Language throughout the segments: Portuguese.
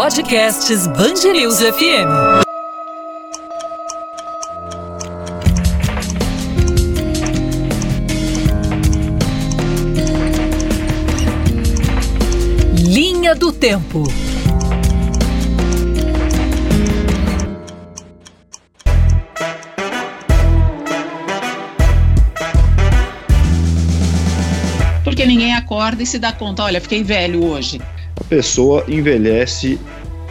Podcasts Bangerils FM. Linha do Tempo. Porque ninguém acorda e se dá conta, olha, fiquei velho hoje pessoa envelhece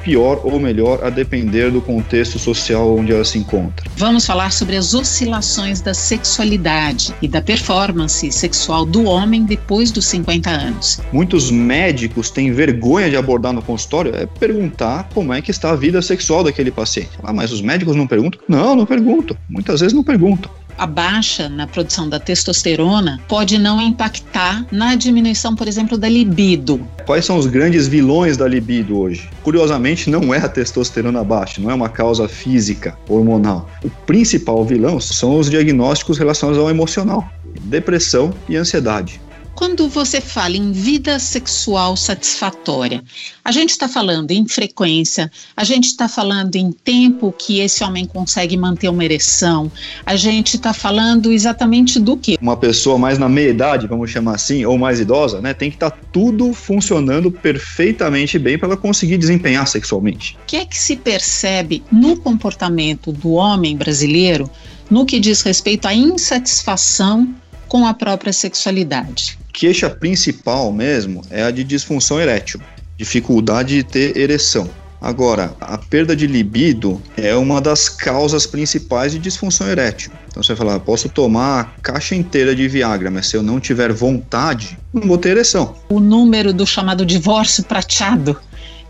pior ou melhor a depender do contexto social onde ela se encontra. Vamos falar sobre as oscilações da sexualidade e da performance sexual do homem depois dos 50 anos. Muitos médicos têm vergonha de abordar no consultório é perguntar como é que está a vida sexual daquele paciente. Ah, mas os médicos não perguntam? Não, não perguntam. Muitas vezes não perguntam a baixa na produção da testosterona pode não impactar na diminuição, por exemplo, da libido. Quais são os grandes vilões da libido hoje? Curiosamente, não é a testosterona baixa, não é uma causa física, hormonal. O principal vilão são os diagnósticos relacionados ao emocional, depressão e ansiedade. Quando você fala em vida sexual satisfatória, a gente está falando em frequência, a gente está falando em tempo que esse homem consegue manter uma ereção, a gente está falando exatamente do que? Uma pessoa mais na meia idade, vamos chamar assim, ou mais idosa, né, tem que estar tá tudo funcionando perfeitamente bem para ela conseguir desempenhar sexualmente. O que é que se percebe no comportamento do homem brasileiro no que diz respeito à insatisfação com a própria sexualidade? Queixa principal mesmo é a de disfunção erétil, dificuldade de ter ereção. Agora, a perda de libido é uma das causas principais de disfunção erétil. Então você vai falar, posso tomar a caixa inteira de Viagra, mas se eu não tiver vontade, não vou ter ereção. O número do chamado divórcio prateado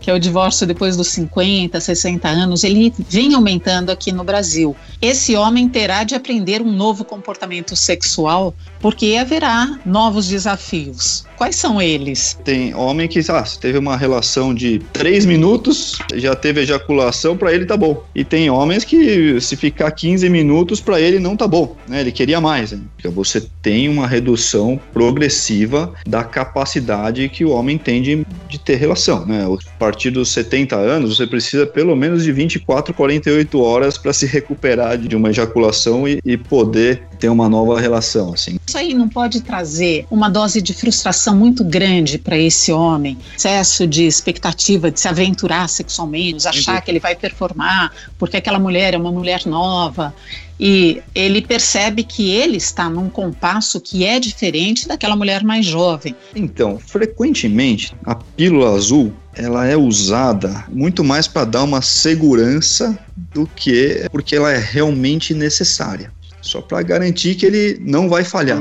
que é o divórcio depois dos 50, 60 anos, ele vem aumentando aqui no Brasil. Esse homem terá de aprender um novo comportamento sexual, porque haverá novos desafios. Quais são eles? Tem homem que, ah, teve uma relação de três minutos, já teve ejaculação, para ele tá bom. E tem homens que, se ficar 15 minutos, para ele não tá bom, né? Ele queria mais. Né? Você tem uma redução progressiva da capacidade que o homem tem de, de ter relação, né? A partir dos 70 anos, você precisa pelo menos de 24, 48 horas para se recuperar de uma ejaculação e, e poder ter uma nova relação, assim. Isso aí não pode trazer uma dose de frustração muito grande para esse homem, excesso de expectativa de se aventurar sexualmente, achar que ele vai performar porque aquela mulher é uma mulher nova e ele percebe que ele está num compasso que é diferente daquela mulher mais jovem. Então, frequentemente a pílula azul ela é usada muito mais para dar uma segurança do que porque ela é realmente necessária só para garantir que ele não vai falhar.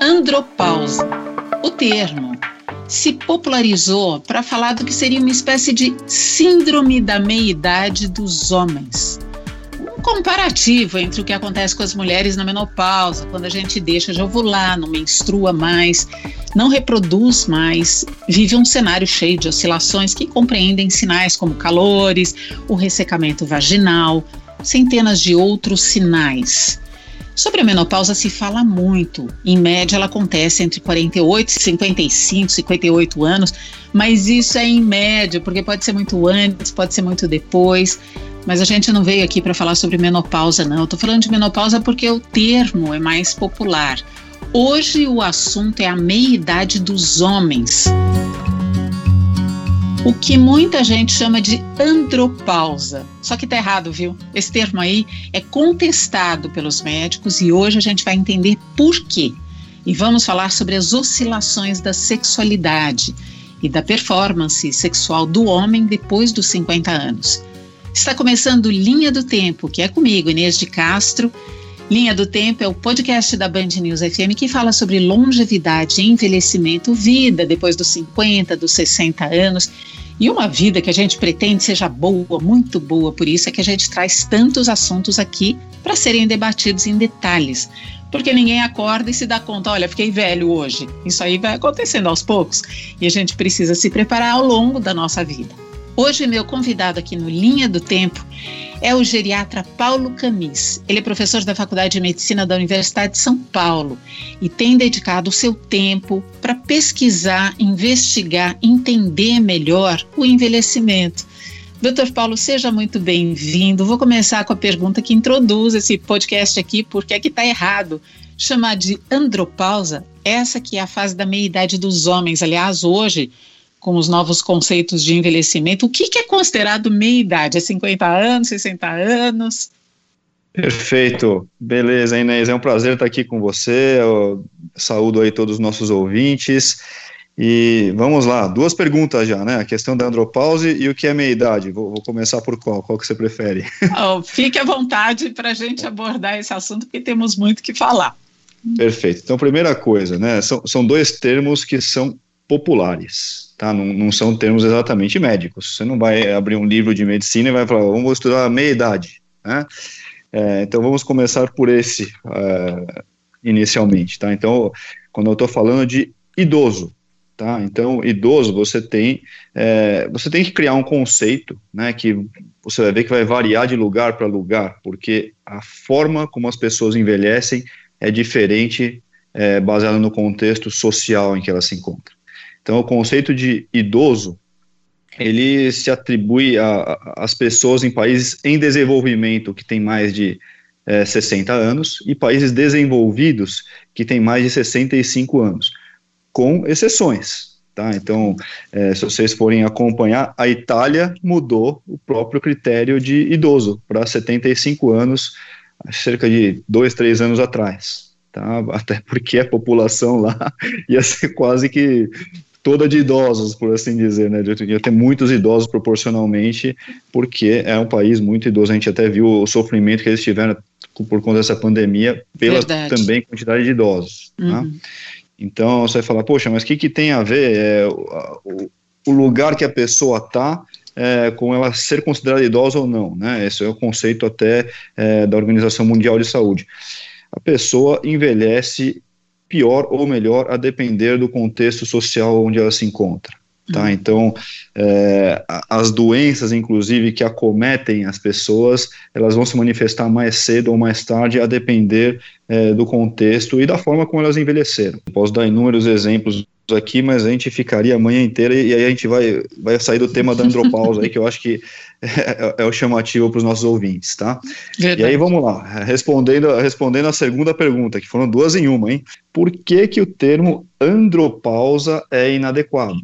Andropausa. O termo se popularizou para falar do que seria uma espécie de síndrome da meia-idade dos homens. Um comparativo entre o que acontece com as mulheres na menopausa, quando a gente deixa de ovular, não menstrua mais, não reproduz mais, vive um cenário cheio de oscilações que compreendem sinais como calores, o ressecamento vaginal, centenas de outros sinais. Sobre a menopausa se fala muito. Em média, ela acontece entre 48 e 55, 58 anos, mas isso é em média, porque pode ser muito antes, pode ser muito depois. Mas a gente não veio aqui para falar sobre menopausa, não. Eu tô falando de menopausa porque o termo é mais popular. Hoje o assunto é a meia-idade dos homens o que muita gente chama de andropausa. Só que tá errado, viu? Esse termo aí é contestado pelos médicos e hoje a gente vai entender por quê. E vamos falar sobre as oscilações da sexualidade e da performance sexual do homem depois dos 50 anos. Está começando Linha do Tempo, que é comigo, Inês de Castro. Linha do Tempo é o podcast da Band News FM que fala sobre longevidade, envelhecimento, vida depois dos 50, dos 60 anos e uma vida que a gente pretende seja boa, muito boa, por isso é que a gente traz tantos assuntos aqui para serem debatidos em detalhes. Porque ninguém acorda e se dá conta, olha, fiquei velho hoje. Isso aí vai acontecendo aos poucos e a gente precisa se preparar ao longo da nossa vida. Hoje, meu convidado aqui no Linha do Tempo é o geriatra Paulo Camis. Ele é professor da Faculdade de Medicina da Universidade de São Paulo e tem dedicado o seu tempo para pesquisar, investigar, entender melhor o envelhecimento. Doutor Paulo, seja muito bem-vindo. Vou começar com a pergunta que introduz esse podcast aqui, porque é que está errado chamar de andropausa, essa que é a fase da meia-idade dos homens. Aliás, hoje com os novos conceitos de envelhecimento, o que, que é considerado meia-idade? É 50 anos, 60 anos? Perfeito, beleza, Inês, é um prazer estar aqui com você, Eu saúdo aí todos os nossos ouvintes, e vamos lá, duas perguntas já, né, a questão da andropause e o que é meia-idade, vou, vou, começar por qual, qual que você prefere? Oh, fique à vontade para a gente abordar esse assunto, porque temos muito que falar. Perfeito, então primeira coisa, né, são, são dois termos que são populares, tá? Não, não, são termos exatamente médicos. Você não vai abrir um livro de medicina e vai falar, vamos estudar a meia-idade, né? É, então vamos começar por esse uh, inicialmente, tá? Então, quando eu estou falando de idoso, tá? Então, idoso, você tem, é, você tem que criar um conceito, né? Que você vai ver que vai variar de lugar para lugar, porque a forma como as pessoas envelhecem é diferente é, baseado no contexto social em que ela se encontra. Então, o conceito de idoso, ele se atribui às pessoas em países em desenvolvimento que têm mais de é, 60 anos e países desenvolvidos que têm mais de 65 anos, com exceções. Tá? Então, é, se vocês forem acompanhar, a Itália mudou o próprio critério de idoso para 75 anos, cerca de dois, três anos atrás. Tá? Até porque a população lá ia ser quase que toda de idosos, por assim dizer, né? Ia ter muitos idosos proporcionalmente, porque é um país muito idoso. A gente até viu o sofrimento que eles tiveram por conta dessa pandemia, pela Verdade. também quantidade de idosos. Tá? Uhum. Tá? Então você vai falar, poxa, mas o que, que tem a ver é, o, o lugar que a pessoa está é, com ela ser considerada idosa ou não, né? Esse é o conceito até é, da Organização Mundial de Saúde. A pessoa envelhece pior ou melhor a depender do contexto social onde ela se encontra. Tá? Uhum. Então, é, as doenças, inclusive, que acometem as pessoas, elas vão se manifestar mais cedo ou mais tarde, a depender é, do contexto e da forma como elas envelheceram. Posso dar inúmeros exemplos aqui, mas a gente ficaria a manhã inteira e aí a gente vai, vai sair do tema da andropausa aí, que eu acho que é, é o chamativo para os nossos ouvintes, tá? Verdade. E aí vamos lá, respondendo, respondendo a segunda pergunta, que foram duas em uma, hein? Por que que o termo andropausa é inadequado?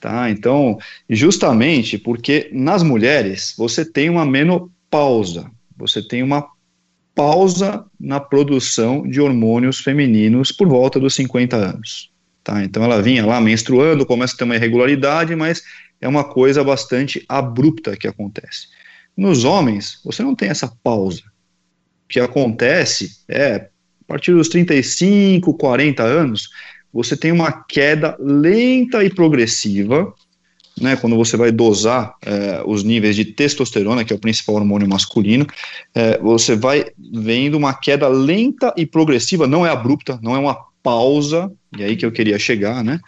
Tá? Então, justamente porque nas mulheres você tem uma menopausa, você tem uma pausa na produção de hormônios femininos por volta dos 50 anos. Tá? Então ela vinha lá menstruando, começa a ter uma irregularidade, mas é uma coisa bastante abrupta que acontece. Nos homens, você não tem essa pausa. O que acontece é, a partir dos 35, 40 anos, você tem uma queda lenta e progressiva, né, quando você vai dosar é, os níveis de testosterona, que é o principal hormônio masculino, é, você vai vendo uma queda lenta e progressiva, não é abrupta, não é uma pausa, e aí que eu queria chegar, né?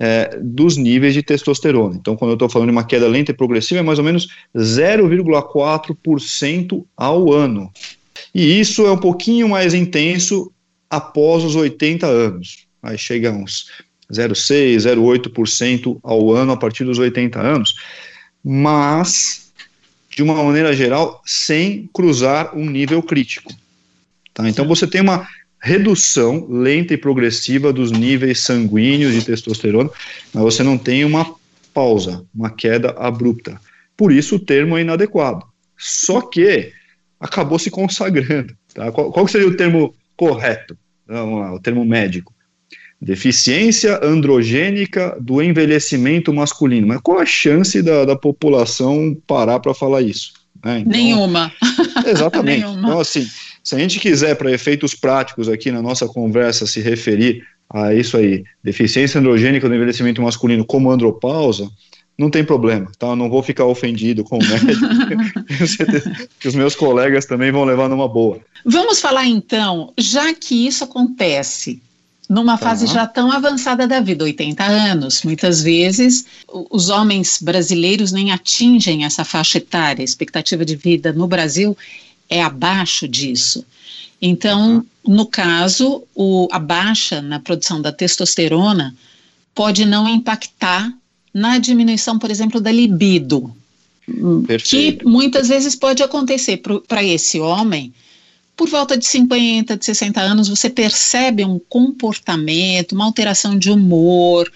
É, dos níveis de testosterona. Então, quando eu estou falando de uma queda lenta e progressiva, é mais ou menos 0,4% ao ano. E isso é um pouquinho mais intenso após os 80 anos. Aí chega a uns 0,6%, 0,8% ao ano a partir dos 80 anos. Mas, de uma maneira geral, sem cruzar um nível crítico. Tá? Então, você tem uma redução lenta e progressiva dos níveis sanguíneos de testosterona, mas você não tem uma pausa, uma queda abrupta. Por isso o termo é inadequado. Só que acabou se consagrando. Tá? Qual, qual seria o termo correto? Vamos lá, o termo médico. Deficiência androgênica do envelhecimento masculino. Mas qual a chance da, da população parar para falar isso? Né? Então, Nenhuma. Exatamente. Nenhuma. Então, assim, se a gente quiser, para efeitos práticos aqui na nossa conversa, se referir a isso aí, deficiência androgênica do envelhecimento masculino como andropausa, não tem problema, tá? Eu não vou ficar ofendido com o médico. Tenho certeza que os meus colegas também vão levar numa boa. Vamos falar então, já que isso acontece numa fase já tão avançada da vida, 80 anos. Muitas vezes os homens brasileiros nem atingem essa faixa etária. A expectativa de vida no Brasil é abaixo disso. Então, no caso, o, a baixa na produção da testosterona pode não impactar na diminuição, por exemplo, da libido. Perfeito. Que muitas vezes pode acontecer para esse homem por volta de 50, de 60 anos, você percebe um comportamento, uma alteração de humor,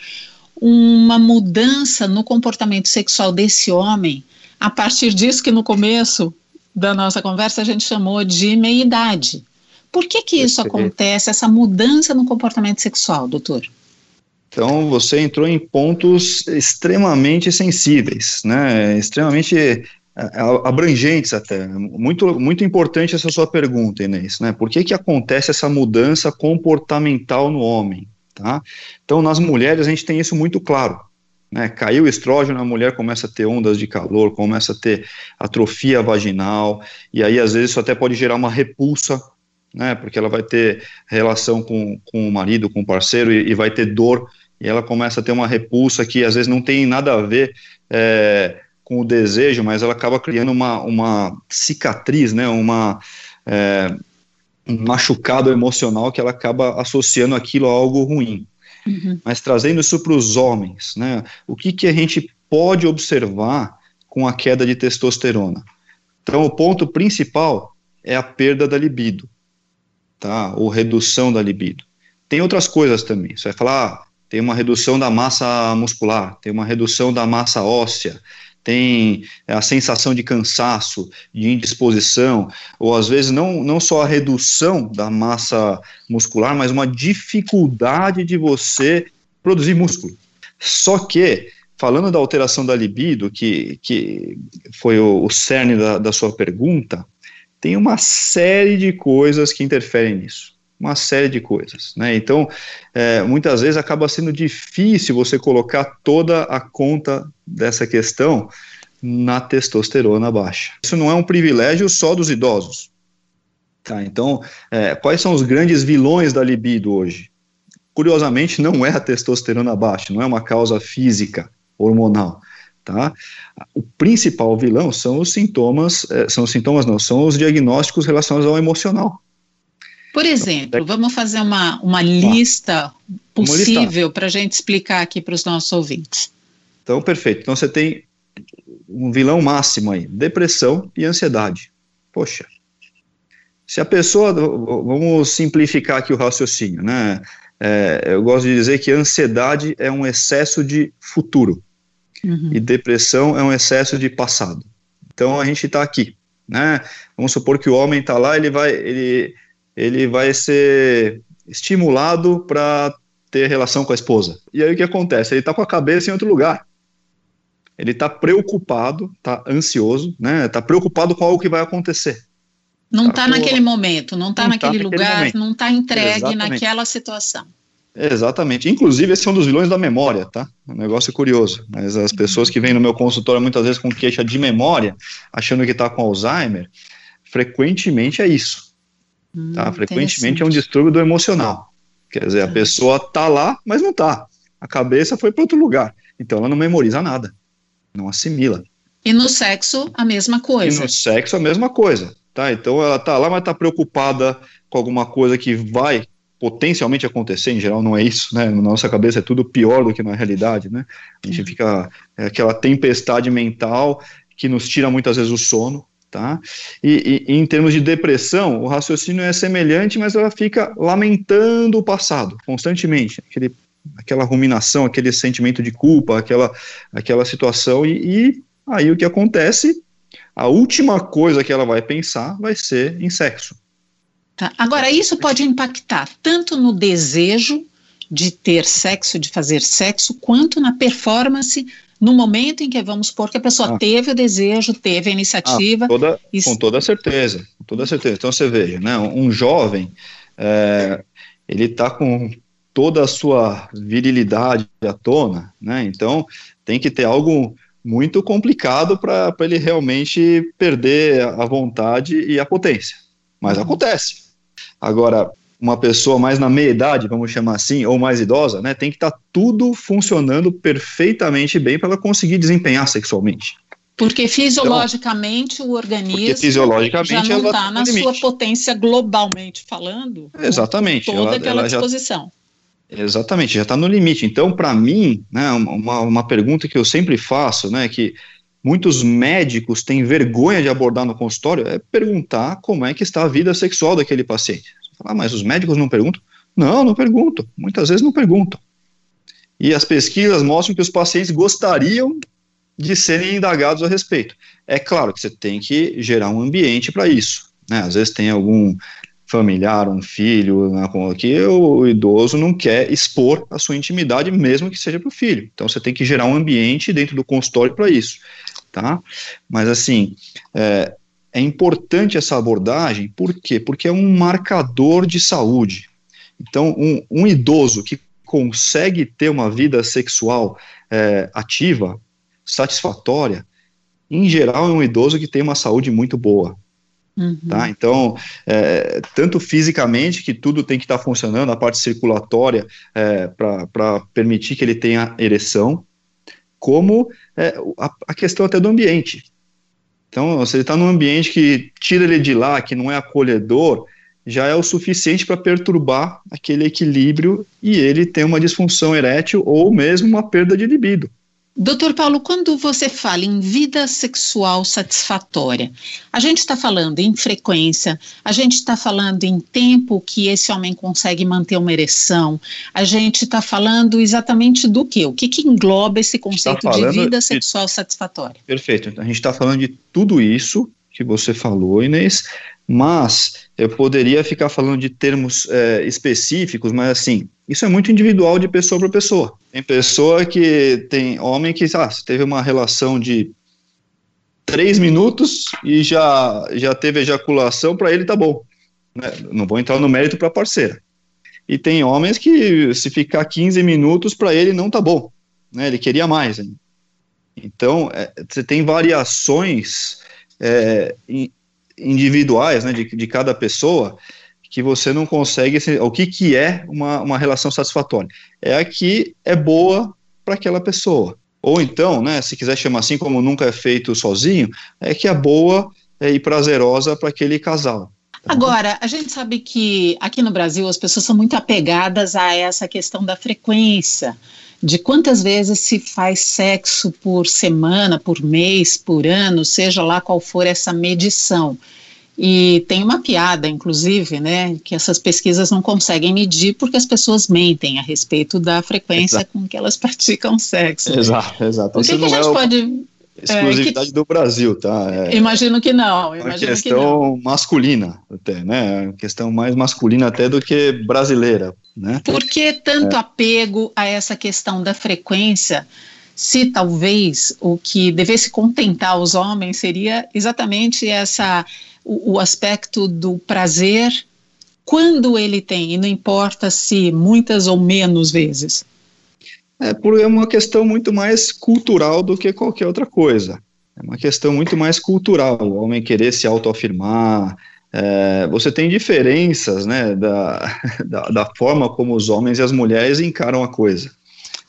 uma mudança no comportamento sexual desse homem, a partir disso que no começo da nossa conversa a gente chamou de meia-idade. Por que que isso acontece, essa mudança no comportamento sexual, doutor? Então, você entrou em pontos extremamente sensíveis, né? Extremamente é, é, abrangentes até. Muito, muito importante essa sua pergunta, Inês, né? Por que, que acontece essa mudança comportamental no homem? Tá? Então, nas mulheres, a gente tem isso muito claro. Né? Caiu o estrógeno, a mulher começa a ter ondas de calor, começa a ter atrofia vaginal, e aí, às vezes, isso até pode gerar uma repulsa, né? Porque ela vai ter relação com, com o marido, com o parceiro, e, e vai ter dor, e ela começa a ter uma repulsa que, às vezes, não tem nada a ver. É, com o desejo, mas ela acaba criando uma, uma cicatriz, né, uma, é, um machucado emocional que ela acaba associando aquilo a algo ruim. Uhum. Mas trazendo isso para os homens, né, o que, que a gente pode observar com a queda de testosterona? Então, o ponto principal é a perda da libido, tá, ou redução da libido. Tem outras coisas também, você vai falar, ah, tem uma redução da massa muscular, tem uma redução da massa óssea, tem a sensação de cansaço, de indisposição, ou às vezes não, não só a redução da massa muscular, mas uma dificuldade de você produzir músculo. Só que, falando da alteração da libido, que, que foi o, o cerne da, da sua pergunta, tem uma série de coisas que interferem nisso uma série de coisas, né? Então, é, muitas vezes acaba sendo difícil você colocar toda a conta dessa questão na testosterona baixa. Isso não é um privilégio só dos idosos. Tá, então, é, quais são os grandes vilões da libido hoje? Curiosamente, não é a testosterona baixa, não é uma causa física, hormonal. Tá? O principal vilão são os sintomas, é, são os sintomas não, são os diagnósticos relacionados ao emocional. Por exemplo, vamos fazer uma, uma lista possível para a gente explicar aqui para os nossos ouvintes. Então, perfeito. Então, você tem um vilão máximo aí: depressão e ansiedade. Poxa. Se a pessoa. Vamos simplificar aqui o raciocínio, né? É, eu gosto de dizer que ansiedade é um excesso de futuro uhum. e depressão é um excesso de passado. Então a gente está aqui, né? Vamos supor que o homem está lá, ele vai, ele, ele vai ser estimulado para ter relação com a esposa. E aí o que acontece? Ele está com a cabeça em outro lugar. Ele está preocupado, está ansioso, né? Está preocupado com algo que vai acontecer. Não está tá naquele momento, não está naquele, tá lugar, momento. não está entregue Exatamente. naquela situação. Exatamente. Inclusive, esse é um dos vilões da memória, tá? Um negócio curioso. Mas as pessoas que vêm no meu consultório muitas vezes com queixa de memória, achando que está com Alzheimer, frequentemente é isso. Hum, tá? Frequentemente é um distúrbio do emocional. Quer dizer, a tá. pessoa tá lá, mas não tá. A cabeça foi para outro lugar. Então ela não memoriza nada, não assimila. E no sexo, a mesma coisa. E no sexo, a mesma coisa. Tá? Então ela tá lá, mas tá preocupada com alguma coisa que vai potencialmente acontecer, em geral não é isso, né? Na nossa cabeça é tudo pior do que na realidade, né? A gente fica é aquela tempestade mental que nos tira muitas vezes o sono, Tá? E, e, em termos de depressão, o raciocínio é semelhante, mas ela fica lamentando o passado constantemente, aquele, aquela ruminação, aquele sentimento de culpa, aquela, aquela situação, e, e aí o que acontece? A última coisa que ela vai pensar vai ser em sexo. Tá. Agora, isso pode impactar tanto no desejo de ter sexo, de fazer sexo, quanto na performance no momento em que vamos supor que a pessoa ah. teve o desejo, teve a iniciativa. Ah, toda, Com toda certeza, com toda certeza. Então você veja, né, um jovem, é, ele está com toda a sua virilidade à tona, né? Então tem que ter algo muito complicado para ele realmente perder a vontade e a potência. Mas uhum. acontece. Agora, uma pessoa mais na meia idade, vamos chamar assim, ou mais idosa, né, tem que estar tá tudo funcionando perfeitamente bem para ela conseguir desempenhar sexualmente. Porque fisiologicamente então, o organismo fisiologicamente já não está na limite. sua potência globalmente falando. Exatamente. Toda ela, aquela ela disposição. Já, exatamente, já está no limite. Então, para mim, né, uma, uma pergunta que eu sempre faço, né, que muitos médicos têm vergonha de abordar no consultório, é perguntar como é que está a vida sexual daquele paciente. Ah, mas os médicos não perguntam? Não, não perguntam. Muitas vezes não perguntam. E as pesquisas mostram que os pacientes gostariam de serem indagados a respeito. É claro que você tem que gerar um ambiente para isso. Né? Às vezes tem algum familiar, um filho, né, que o idoso não quer expor a sua intimidade, mesmo que seja para o filho. Então você tem que gerar um ambiente dentro do consultório para isso, tá? Mas assim, é, é importante essa abordagem, por quê? Porque é um marcador de saúde. Então, um, um idoso que consegue ter uma vida sexual é, ativa, satisfatória, em geral é um idoso que tem uma saúde muito boa. Uhum. Tá? Então, é, tanto fisicamente, que tudo tem que estar tá funcionando, a parte circulatória é, para permitir que ele tenha ereção, como é, a, a, questão até do ambiente. Então, se ele está num ambiente que tira ele de lá, que não é acolhedor, já é o suficiente para perturbar aquele equilíbrio e ele tem uma disfunção erétil ou mesmo uma perda de libido. Doutor Paulo, quando você fala em vida sexual satisfatória, a gente está falando em frequência, a gente está falando em tempo que esse homem consegue manter uma ereção, a gente está falando exatamente do quê? O que, que engloba esse tá conceito de vida sexual de... satisfatória? Perfeito. A gente está falando de tudo isso que você falou, Inês, mas eu poderia ficar falando de termos é, específicos, mas assim, isso é muito individual de pessoa para pessoa. Tem pessoa que tem homem que ah, teve uma relação de três minutos e já, já teve ejaculação, para ele tá bom. Né? Não vou entrar no mérito para parceira. E tem homens que se ficar 15 minutos para ele não tá bom, né? Ele queria mais. Hein? Então, é, você tem variações é, individuais, né, de, de cada pessoa, que você não consegue. O que, que é uma, uma relação satisfatória? É a que é boa para aquela pessoa. Ou então, né, se quiser chamar assim, como nunca é feito sozinho, é que é boa e prazerosa para aquele casal. Tá Agora, a gente sabe que aqui no Brasil as pessoas são muito apegadas a essa questão da frequência, de quantas vezes se faz sexo por semana, por mês, por ano, seja lá qual for essa medição. E tem uma piada, inclusive, né, que essas pesquisas não conseguem medir porque as pessoas mentem a respeito da frequência exato. com que elas praticam sexo. Exato, exato. O que, que a gente é pode exclusividade é, que, do Brasil, tá? É, imagino que não. Imagino uma questão que masculina, até, né? Uma questão mais masculina até do que brasileira, né? Por que tanto é. apego a essa questão da frequência? Se talvez o que devesse contentar os homens seria exatamente essa o, o aspecto do prazer quando ele tem, e não importa se muitas ou menos vezes. É, por, é uma questão muito mais cultural do que qualquer outra coisa. É uma questão muito mais cultural, o homem querer se autoafirmar. É, você tem diferenças né, da, da, da, forma como os homens e as mulheres encaram a coisa.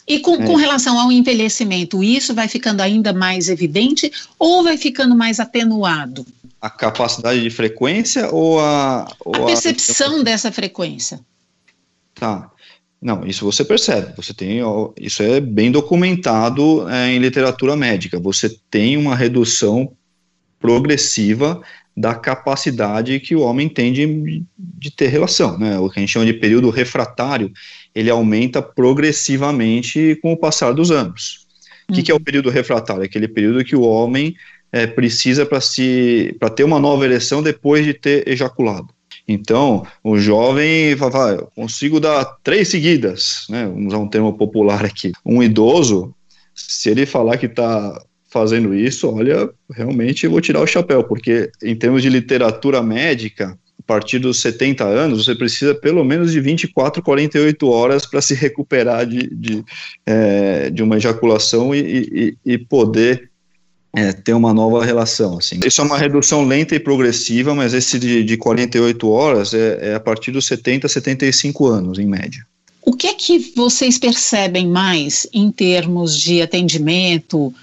E com, é. com relação ao envelhecimento, isso vai ficando ainda mais evidente ou vai ficando mais atenuado? A capacidade de frequência ou a. Ou a percepção a... dessa frequência. Tá. Não, isso você percebe. Você tem, isso é bem documentado é, em literatura médica. Você tem uma redução progressiva da capacidade que o homem tem de, de ter relação, né? O que a gente chama de período refratário, ele aumenta progressivamente com o passar dos anos. O que, que, é o uhum. período refratário? É aquele período que o homem é, precisa para se para ter uma nova ereção depois de ter ejaculado. Então, o jovem fala, eu consigo dar três seguidas, né? Vamos usar um termo popular aqui. Um idoso, se ele falar que está fazendo isso, olha, realmente eu vou tirar o chapéu, porque em termos de literatura médica, a partir dos 70 anos, você precisa pelo menos de 24, 48 horas para se recuperar de, de, é, de uma ejaculação e, e, e poder é, ter uma nova relação. Assim. Isso é uma redução lenta e progressiva, mas esse de, de 48 horas é, é a partir dos 70, 75 anos, em média. O que é que vocês percebem mais em termos de atendimento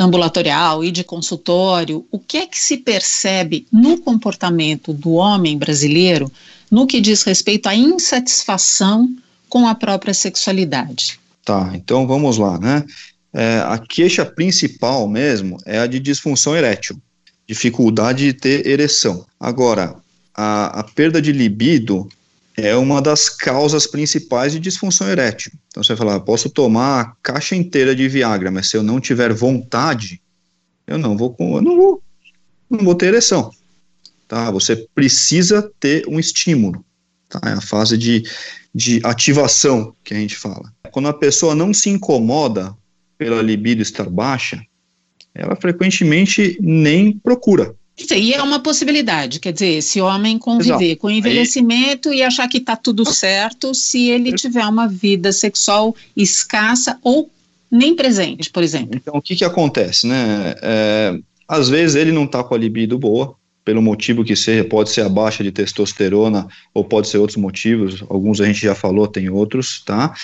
ambulatorial e de consultório? O que é que se percebe no comportamento do homem brasileiro no que diz respeito à insatisfação com a própria sexualidade? Tá, então vamos lá, né? É, a queixa principal mesmo é a de disfunção erétil, dificuldade de ter ereção. Agora, a, a perda de libido é uma das causas principais de disfunção erétil. Então você vai falar, posso tomar a caixa inteira de Viagra, mas se eu não tiver vontade, eu não vou, eu não vou, não vou ter ereção. Tá? Você precisa ter um estímulo. Tá? É a fase de, de ativação que a gente fala. Quando a pessoa não se incomoda pela libido estar baixa, ela frequentemente nem procura. Isso aí é uma possibilidade, quer dizer, esse homem conviver Exato. com o envelhecimento aí... e achar que está tudo certo se ele tiver uma vida sexual escassa ou nem presente, por exemplo. Então, o que que acontece, né? É, às vezes ele não está com a libido boa, pelo motivo que seja, pode ser a baixa de testosterona ou pode ser outros motivos, alguns a gente já falou, tem outros, tá?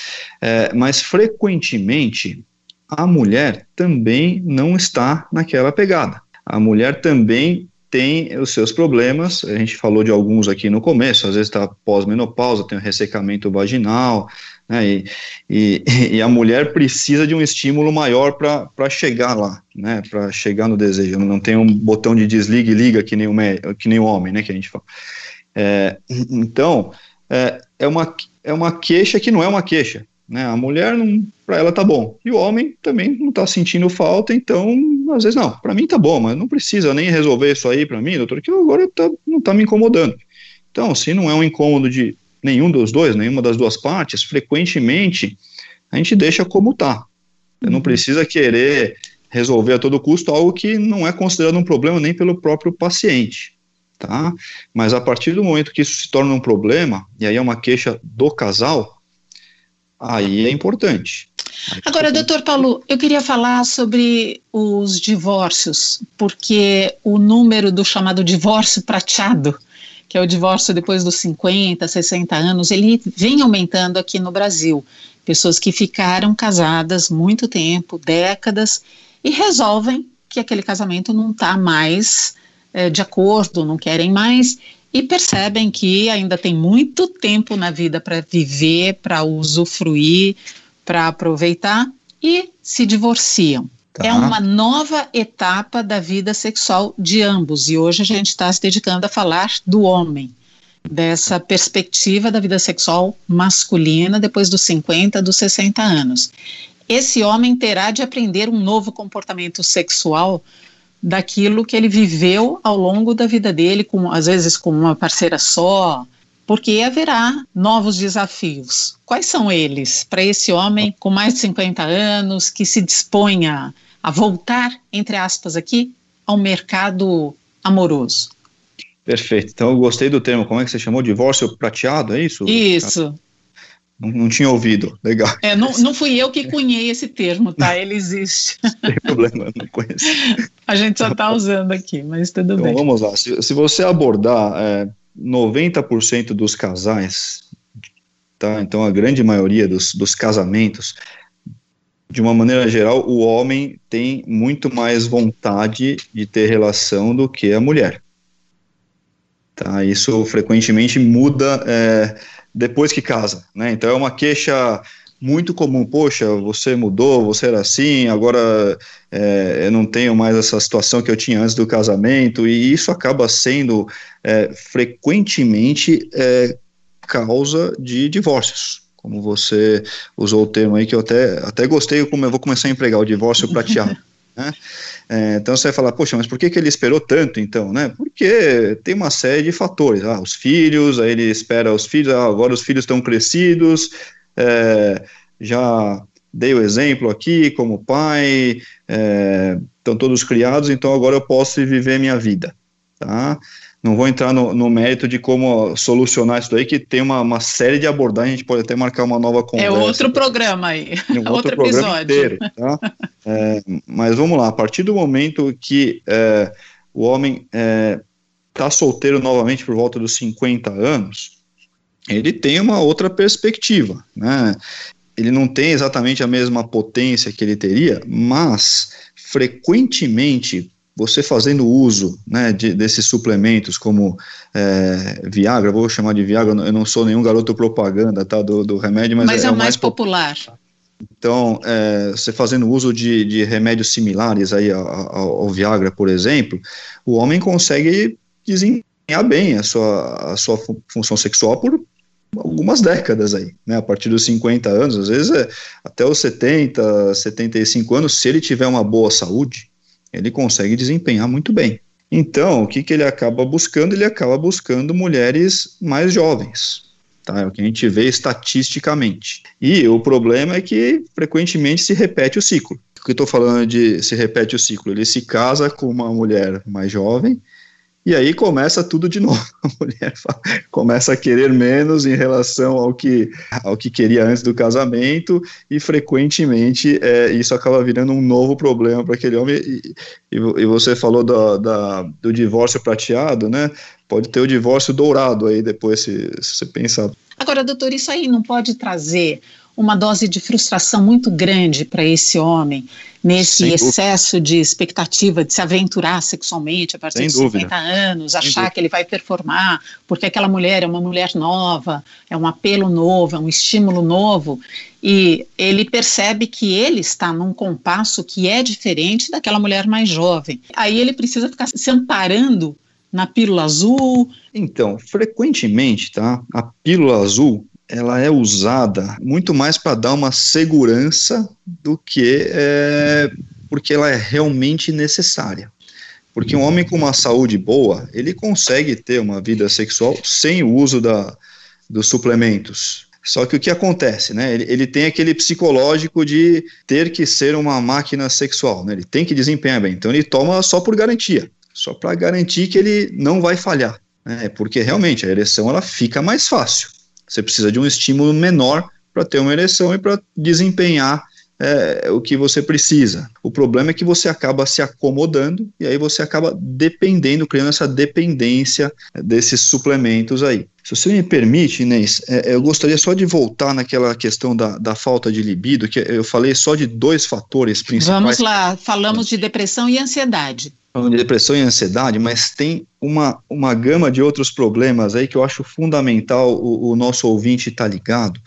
É, mas frequentemente a mulher também não está naquela pegada a mulher também tem os seus problemas, a gente falou de alguns aqui no começo, às vezes está pós-menopausa, tem um ressecamento vaginal, né, e, e, e, a mulher precisa de um estímulo maior para chegar lá, né, para chegar no desejo, não tem um botão de desliga e liga que nem o, que nem o homem, né, que a gente fala. É, então, é, é, uma, é uma queixa que não é uma queixa, né? A mulher, para ela tá bom. E o homem também não tá sentindo falta, então, às vezes, não, para mim tá bom, mas não precisa nem resolver isso aí para mim, doutor, que agora tá, não tá me incomodando. Então, se não é um incômodo de nenhum dos dois, nenhuma das duas partes, frequentemente a gente deixa como tá. Você não uhum. precisa querer resolver a todo custo algo que não é considerado um problema nem pelo próprio paciente. Tá? Mas a partir do momento que isso se torna um problema, e aí é uma queixa do casal, aí é importante. Agora, doutor Paulo, eu queria falar sobre os divórcios, porque o número do chamado divórcio prateado, que é o divórcio depois dos 50, 60 anos, ele vem aumentando aqui no Brasil. Pessoas que ficaram casadas muito tempo, décadas, e resolvem que aquele casamento não está mais é, de acordo, não querem mais, e percebem que ainda tem muito tempo na vida para viver, para usufruir, para aproveitar e se divorciam. Tá. É uma nova etapa da vida sexual de ambos e hoje a gente está se dedicando a falar do homem, dessa perspectiva da vida sexual masculina depois dos 50, dos 60 anos. Esse homem terá de aprender um novo comportamento sexual daquilo que ele viveu ao longo da vida dele, com, às vezes com uma parceira só, porque haverá novos desafios. Quais são eles para esse homem com mais de 50 anos que se disponha a voltar, entre aspas, aqui, ao mercado amoroso? Perfeito. Então eu gostei do termo. Como é que você chamou? Divórcio prateado, é isso? Isso. Não, não, tinha ouvido, legal. É, não, não fui eu que cunhei esse termo, tá? Ele existe. Não tem problema, não conheço. A gente só está usando aqui, mas tudo então, bem. Vamos lá, se, se você abordar é, 90% dos casais, tá? Então a grande maioria dos, dos casamentos, de uma maneira geral, o homem tem muito mais vontade de ter relação do que a mulher. Tá? Isso frequentemente muda. É, depois que casa, né? Então é uma queixa muito comum. Poxa, você mudou, você era assim, agora é, eu não tenho mais essa situação que eu tinha antes do casamento, e isso acaba sendo é, frequentemente é, causa de divórcios. Como você usou o termo aí, que eu até, até gostei, como eu vou começar a empregar o divórcio prateado. né? É, então você vai falar, poxa, mas por que, que ele esperou tanto então, né? Porque tem uma série de fatores, ah, os filhos, aí ele espera os filhos, ah, agora os filhos estão crescidos, é, já dei o exemplo aqui como pai, é, estão todos criados, então agora eu posso viver minha vida, tá? não vou entrar no, no, mérito de como solucionar isso daí, que tem uma, uma, série de abordagens, a gente pode até marcar uma nova conversa. É outro programa aí, um outro, outro programa episódio. Inteiro, tá? é, mas vamos lá, a partir do momento que é, o homem está é, solteiro novamente por volta dos 50 anos, ele tem uma outra perspectiva, né? Ele não tem exatamente a mesma potência que ele teria, mas frequentemente você fazendo uso né, de, desses suplementos como é, Viagra, vou chamar de Viagra, eu não sou nenhum garoto propaganda tá, do, do remédio, mas, mas é, é, o mais popular. Então, é, você fazendo uso de, de remédios similares aí ao, ao, Viagra, por exemplo, o homem consegue desempenhar bem a sua, a sua função sexual por algumas décadas aí, né, a partir dos 50 anos, às vezes é até os 70, 75 anos, se ele tiver uma boa saúde, ele consegue desempenhar muito bem. Então, o que, que ele acaba buscando? Ele acaba buscando mulheres mais jovens, tá? É o que a gente vê estatisticamente. E o problema é que frequentemente se repete o ciclo. O que eu estou falando de se repete o ciclo? Ele se casa com uma mulher mais jovem, e aí começa tudo de novo. A mulher começa a querer menos em relação ao que, ao que queria antes do casamento, e frequentemente é, isso acaba virando um novo problema para aquele homem. E, e, e, você falou do, da, do divórcio prateado, né? Pode ter o divórcio dourado aí depois, se, se você pensar. Agora, doutor, isso aí não pode trazer uma dose de frustração muito grande para esse homem, nesse Sem excesso dúvida. de expectativa de se aventurar sexualmente a partir Sem de dúvida. 50 anos, Sem achar dúvida. que ele vai performar, porque aquela mulher é uma mulher nova, é um apelo novo, é um estímulo novo, e ele percebe que ele está num compasso que é diferente daquela mulher mais jovem. Aí ele precisa ficar se amparando na pílula azul? Então, frequentemente, tá? A pílula azul ela é usada muito mais para dar uma segurança do que é, porque ela é realmente necessária. Porque um homem com uma saúde boa, ele consegue ter uma vida sexual sem o uso da, dos suplementos. Só que o que acontece, né? Ele, ele tem aquele psicológico de ter que ser uma máquina sexual, né? Ele tem que desempenhar bem. Então ele toma só por garantia, só para garantir que ele não vai falhar, né? Porque realmente a ereção ela fica mais fácil. Você precisa de um estímulo menor para ter uma ereção e para desempenhar é, o que você precisa. O problema é que você acaba se acomodando e aí você acaba dependendo, criando essa dependência desses suplementos aí. Se você me permite, Inês, é, eu gostaria só de voltar naquela questão da, da falta de libido, que eu falei só de dois fatores principais. Vamos lá, falamos de depressão e ansiedade de depressão e ansiedade, mas tem uma, uma gama de outros problemas aí que eu acho fundamental o, o nosso ouvinte estar tá ligado,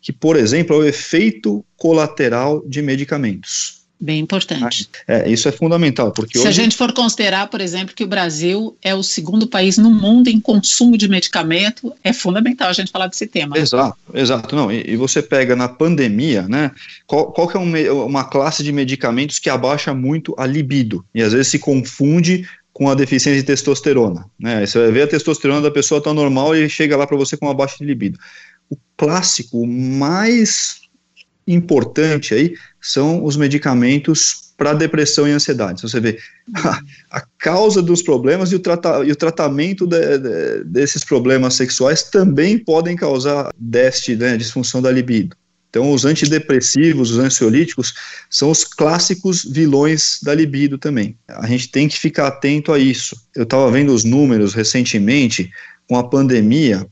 que, por exemplo, é o efeito colateral de medicamentos. Bem importante. É, isso é fundamental, porque Se hoje... a gente for considerar, por exemplo, que o Brasil é o segundo país no mundo em consumo de medicamento, é fundamental a gente falar desse tema. Exato, exato. Não, e, e você pega na pandemia, né, qual, qual que é um, uma classe de medicamentos que abaixa muito a libido, e às vezes se confunde com a deficiência de testosterona, né, você vai ver a testosterona da pessoa tão normal e chega lá para você com uma baixa de libido. O clássico mais importante aí são os medicamentos para depressão e ansiedade. Então, você vê a, a, causa dos problemas e o, trata, e o tratamento de, de, desses problemas sexuais também podem causar déficit, né, disfunção da libido. Então, os antidepressivos, os ansiolíticos, são os clássicos vilões da libido também. A gente tem que ficar atento a isso. Eu estava vendo os números recentemente, com a pandemia,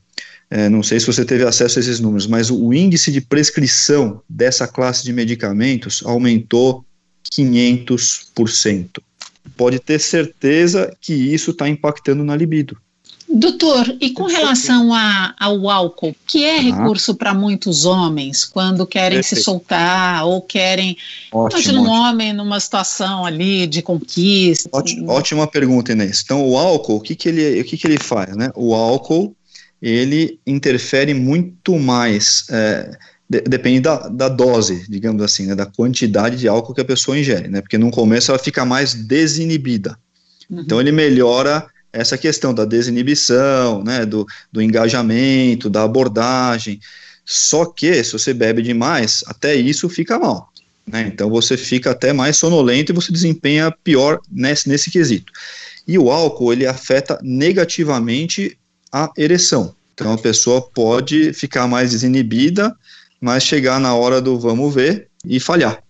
é, não sei se você teve acesso a esses números, mas o índice de prescrição dessa classe de medicamentos aumentou 500%. Pode ter certeza que isso está impactando na libido. Doutor, e com relação a, ao álcool, que é recurso para muitos homens quando querem Perfeito. se soltar ou querem. Ótimo, imagina um ótimo. homem numa situação ali de conquista. Ótimo, ótima pergunta, Inês. Então, o álcool, o que, que, ele, o que, que ele faz? Né? O álcool ele interfere muito mais, é, de, depende da, da, dose, digamos assim, né, da quantidade de álcool que a pessoa ingere, né, porque no começo ela fica mais desinibida. Uhum. Então ele melhora essa questão da desinibição, né, do, do engajamento, da abordagem. Só que se você bebe demais, até isso fica mal. Né, então você fica até mais sonolento e você desempenha pior nesse, nesse quesito. E o álcool, ele afeta negativamente a ereção. Então a pessoa pode ficar mais desinibida, mas chegar na hora do vamos ver e falhar.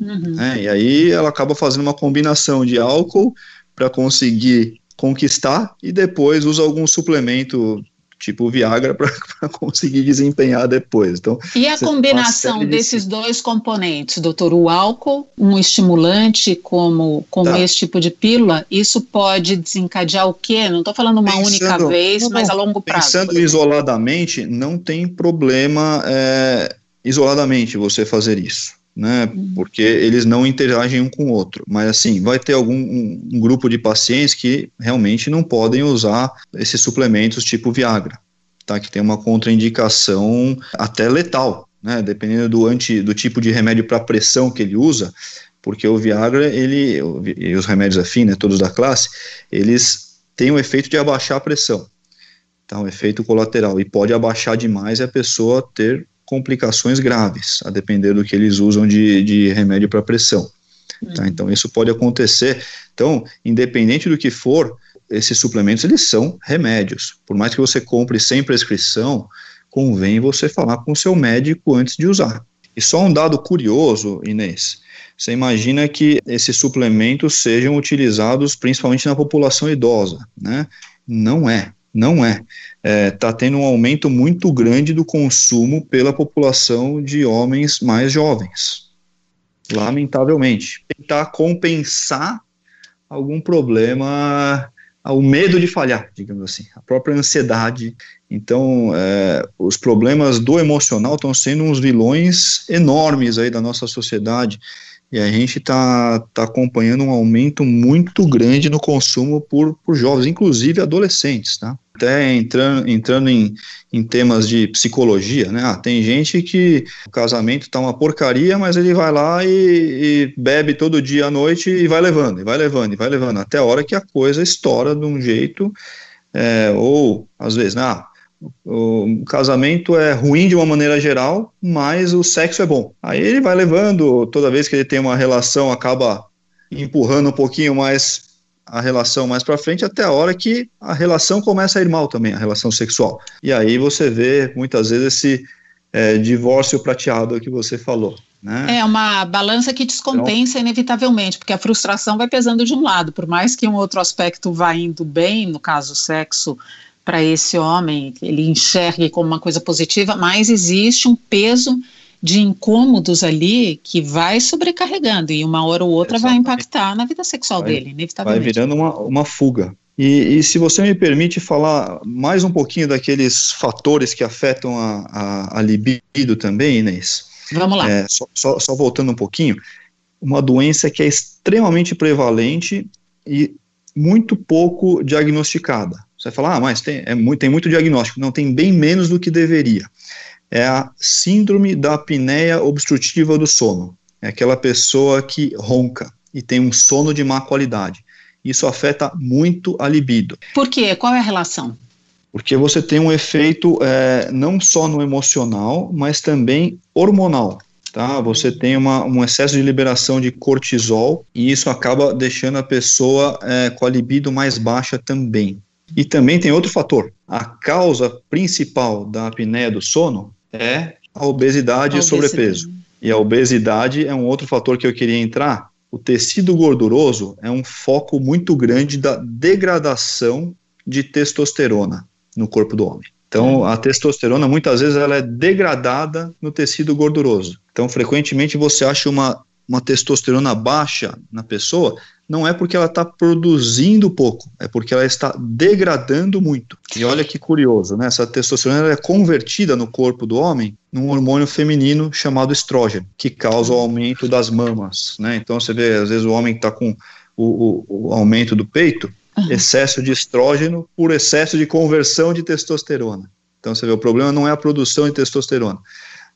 Uhum. É, e aí ela acaba fazendo uma combinação de álcool para conseguir conquistar e depois usa algum suplemento tipo Viagra para conseguir desempenhar depois. Então, e a combinação desses de... dois componentes, doutor, o álcool, um estimulante como, como tá. esse tipo de pílula, isso pode desencadear o quê? Não estou falando uma pensando, única vez, não, mas a longo prazo. Pensando isoladamente, não tem problema é, isoladamente você fazer isso né? Uhum. Porque eles não interagem um com o outro. Mas assim, vai ter algum um, um grupo de pacientes que realmente não podem usar esses suplementos tipo Viagra, tá? Que tem uma contraindicação até letal, né? Dependendo do anti, do tipo de remédio para pressão que ele usa, porque o Viagra, ele e os remédios afins, né, todos da classe, eles têm o efeito de abaixar a pressão. Tá, um efeito colateral, e pode abaixar demais e a pessoa ter complicações graves, a depender do que eles usam de, de remédio para pressão. Tá? Uhum. Então, isso pode acontecer. Então, independente do que for, esses suplementos, eles são remédios. Por mais que você compre sem prescrição, convém você falar com o seu médico antes de usar. E só um dado curioso, Inês, você imagina que esses suplementos sejam utilizados principalmente na população idosa, né? Não é. Não é. Está é, tá tendo um aumento muito grande do consumo pela população de homens mais jovens. Lamentavelmente. Tentar compensar algum problema, o medo de falhar, digamos assim, a própria ansiedade. Então, é, os problemas do emocional estão sendo uns vilões enormes aí da nossa sociedade. E a gente está tá acompanhando um aumento muito grande no consumo por, por jovens, inclusive adolescentes, tá? Até entrando, entrando em, em temas de psicologia, né? Ah, tem gente que o casamento tá uma porcaria, mas ele vai lá e, e, bebe todo dia à noite e vai levando, e vai levando, e vai levando, até a hora que a coisa estoura de um jeito, é, ou às vezes, né? Ah, o casamento é ruim de uma maneira geral, mas o sexo é bom. Aí ele vai levando, toda vez que ele tem uma relação, acaba empurrando um pouquinho mais a relação mais para frente, até a hora que a relação começa a ir mal também, a relação sexual. E aí você vê muitas vezes esse é, divórcio prateado que você falou. Né? É uma balança que descompensa então, inevitavelmente, porque a frustração vai pesando de um lado, por mais que um outro aspecto vá indo bem, no caso o sexo, para esse homem, ele enxergue como uma coisa positiva, mas existe um peso de incômodos ali que vai sobrecarregando e uma hora ou outra Exatamente. vai impactar na vida sexual vai, dele, inevitavelmente. Vai virando uma, uma fuga. E, e, se você me permite falar mais um pouquinho daqueles fatores que afetam a, a, a libido também, Inês. Vamos lá. É, só, só, só voltando um pouquinho, uma doença que é extremamente prevalente e muito pouco diagnosticada. Você vai falar, ah, mas tem, é muito, tem muito diagnóstico. Não, tem bem menos do que deveria. É a síndrome da apneia obstrutiva do sono. É aquela pessoa que ronca e tem um sono de má qualidade. Isso afeta muito a libido. Por quê? Qual é a relação? Porque você tem um efeito é, não só no emocional, mas também hormonal. Tá? Você tem uma, um excesso de liberação de cortisol e isso acaba deixando a pessoa é, com a libido mais baixa também. E também tem outro fator. A causa principal da apneia do sono é a obesidade a e sobrepeso. E a obesidade é um outro fator que eu queria entrar. O tecido gorduroso é um foco muito grande da degradação de testosterona no corpo do homem. Então, a testosterona muitas vezes ela é degradada no tecido gorduroso. Então, frequentemente você acha uma, uma testosterona baixa na pessoa, não é porque ela está produzindo pouco, é porque ela está degradando muito. E olha que curioso, né? Essa testosterona é convertida no corpo do homem num hormônio feminino chamado estrógeno, que causa o aumento das mamas, né? Então você vê, às vezes o homem está com o, o, o, aumento do peito, uhum. excesso de estrógeno por excesso de conversão de testosterona. Então você vê, o problema não é a produção de testosterona.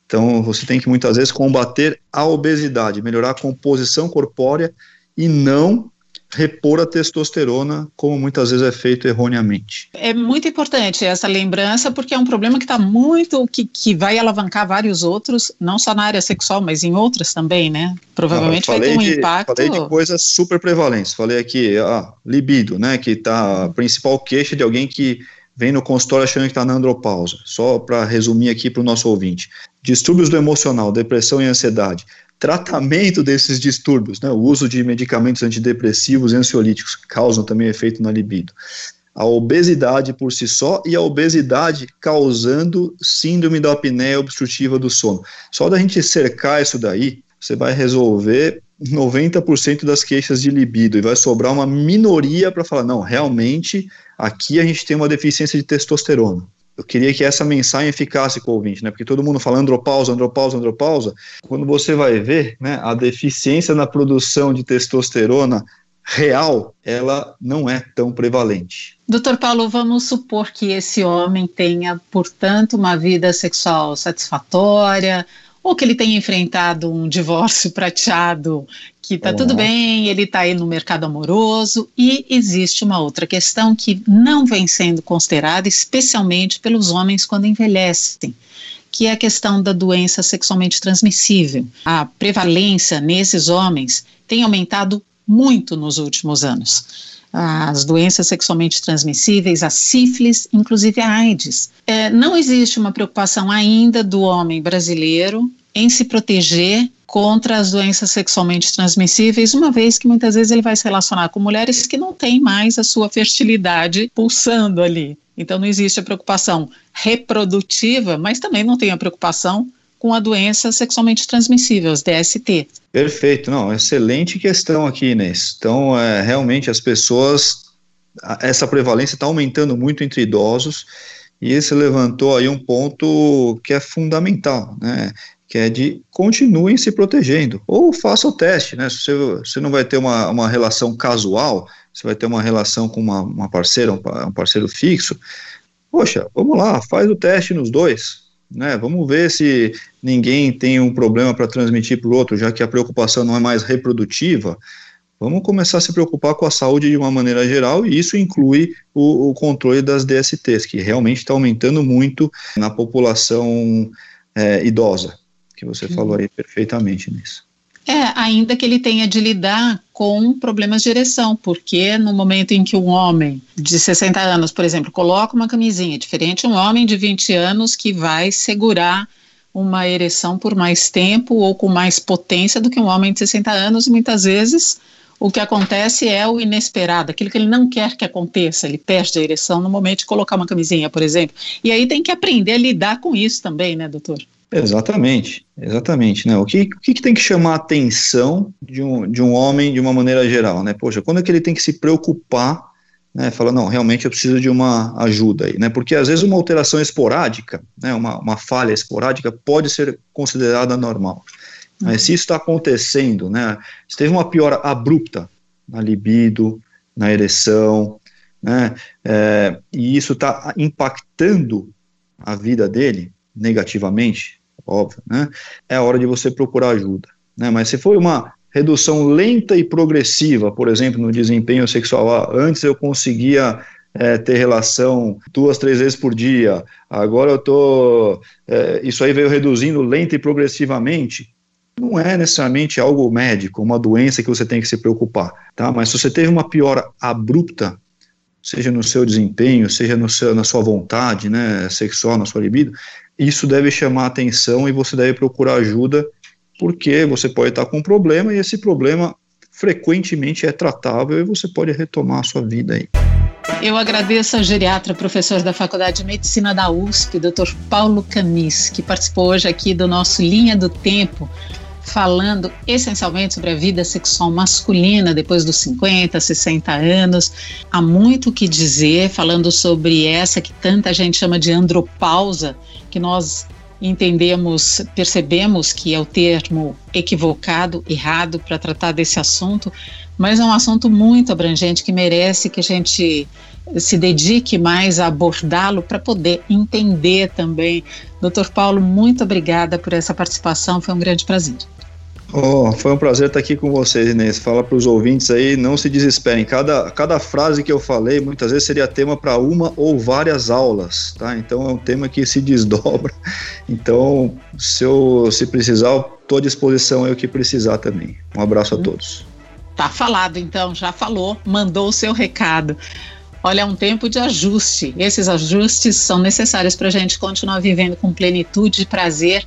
Então você tem que muitas vezes combater a obesidade, melhorar a composição corpórea e não repor a testosterona, como muitas vezes é feito erroneamente. É muito importante essa lembrança, porque é um problema que está muito, que, que vai alavancar vários outros, não só na área sexual, mas em outras também, né? Provavelmente vai ter um de, impacto. Falei de coisas super prevalentes. Falei aqui, ah, libido, né? Que tá a principal queixa de alguém que vem no consultório achando que está na andropausa. Só para resumir aqui para o nosso ouvinte. Distúrbios do emocional, depressão e ansiedade tratamento desses distúrbios, né, o uso de medicamentos antidepressivos e ansiolíticos causam também efeito na libido. A obesidade por si só e a obesidade causando síndrome da apneia obstrutiva do sono. Só da gente cercar isso daí, você vai resolver 90% das queixas de libido e vai sobrar uma minoria para falar, não, realmente aqui a gente tem uma deficiência de testosterona eu queria que essa mensagem ficasse com o ouvinte, né? Porque todo mundo fala andropausa, andropausa, andropausa. Quando você vai ver, né, a deficiência na produção de testosterona real, ela não é tão prevalente. Doutor Paulo, vamos supor que esse homem tenha, portanto, uma vida sexual satisfatória, ou que ele tenha enfrentado um divórcio prateado, que está tudo bem, ele está aí no mercado amoroso, e existe uma outra questão que não vem sendo considerada, especialmente pelos homens quando envelhecem, que é a questão da doença sexualmente transmissível. A prevalência nesses homens tem aumentado muito nos últimos anos as doenças sexualmente transmissíveis, a sífilis, inclusive a AIDS. É, não existe uma preocupação ainda do homem brasileiro em se proteger contra as doenças sexualmente transmissíveis, uma vez que muitas vezes ele vai se relacionar com mulheres que não têm mais a sua fertilidade pulsando ali. Então não existe a preocupação reprodutiva, mas também não tem a preocupação com a doença sexualmente transmissível, os DST. Perfeito, não, excelente questão aqui, Inês. Então, é, realmente as pessoas, essa prevalência está aumentando muito entre idosos, e você levantou aí um ponto que é fundamental, né? Que é de continuem se protegendo, ou faça o teste, né? Se você, você não vai ter uma, uma relação casual, você vai ter uma relação com uma, uma parceira, um, um parceiro fixo, poxa, vamos lá, faz o teste nos dois, né? Vamos ver se ninguém tem um problema para transmitir para o outro, já que a preocupação não é mais reprodutiva. Vamos começar a se preocupar com a saúde de uma maneira geral, e isso inclui o, o controle das DSTs, que realmente está aumentando muito na população é, idosa, que você Sim. falou aí perfeitamente nisso. É, ainda que ele tenha de lidar com problemas de ereção, porque no momento em que um homem de 60 anos, por exemplo, coloca uma camisinha, diferente um homem de 20 anos que vai segurar uma ereção por mais tempo ou com mais potência do que um homem de 60 anos, e muitas vezes o que acontece é o inesperado, aquilo que ele não quer que aconteça, ele perde a ereção no momento de colocar uma camisinha, por exemplo. E aí tem que aprender a lidar com isso também, né, doutor? Exatamente, exatamente, né? O que, o que, tem que chamar a atenção de um, de um homem de uma maneira geral, né? Poxa, quando é que ele tem que se preocupar, né? Fala, não, realmente eu preciso de uma ajuda aí, né? Porque às vezes uma alteração esporádica, né? Uma, uma falha esporádica pode ser considerada normal. Mas se isso está acontecendo, né? Se teve uma piora abrupta na libido, na ereção, né? É, e isso está impactando a vida dele negativamente, óbvio, né? É a hora de você procurar ajuda, né? Mas se foi uma redução lenta e progressiva, por exemplo, no desempenho sexual, ah, antes eu conseguia é, ter relação duas, três vezes por dia, agora eu tô, é, isso aí veio reduzindo lenta e progressivamente, não é necessariamente algo médico, uma doença que você tem que se preocupar, tá? Mas se você teve uma piora abrupta, seja no seu desempenho, seja no seu, na sua vontade, né, sexual, na sua libido, isso deve chamar atenção e você deve procurar ajuda, porque você pode estar com um problema e esse problema frequentemente é tratável e você pode retomar a sua vida aí. Eu agradeço ao geriatra, professor da Faculdade de Medicina da USP, Dr. Paulo Camis, que participou hoje aqui do nosso Linha do Tempo, falando essencialmente sobre a vida sexual masculina depois dos 50, 60 anos. Há muito o que dizer, falando sobre essa que tanta gente chama de andropausa, que nós entendemos, percebemos que é o termo equivocado, errado para tratar desse assunto, mas é um assunto muito abrangente que merece que a gente se dedique mais a abordá-lo para poder entender também. Doutor Paulo, muito obrigada por essa participação, foi um grande prazer. Oh, foi um prazer estar aqui com vocês, Inês. Fala para os ouvintes aí, não se desesperem. Cada, cada frase que eu falei, muitas vezes seria tema para uma ou várias aulas, tá? Então é um tema que se desdobra. Então, se eu se precisar, estou à disposição aí o que precisar também. Um abraço a hum. todos. Tá falado, então, já falou, mandou o seu recado. Olha, é um tempo de ajuste. Esses ajustes são necessários para a gente continuar vivendo com plenitude e prazer.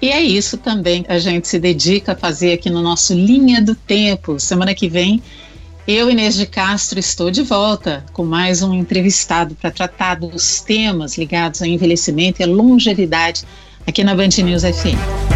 E é isso também que a gente se dedica a fazer aqui no nosso Linha do Tempo. Semana que vem, eu, Inês de Castro, estou de volta com mais um entrevistado para tratar dos temas ligados ao envelhecimento e à longevidade aqui na Band News FM.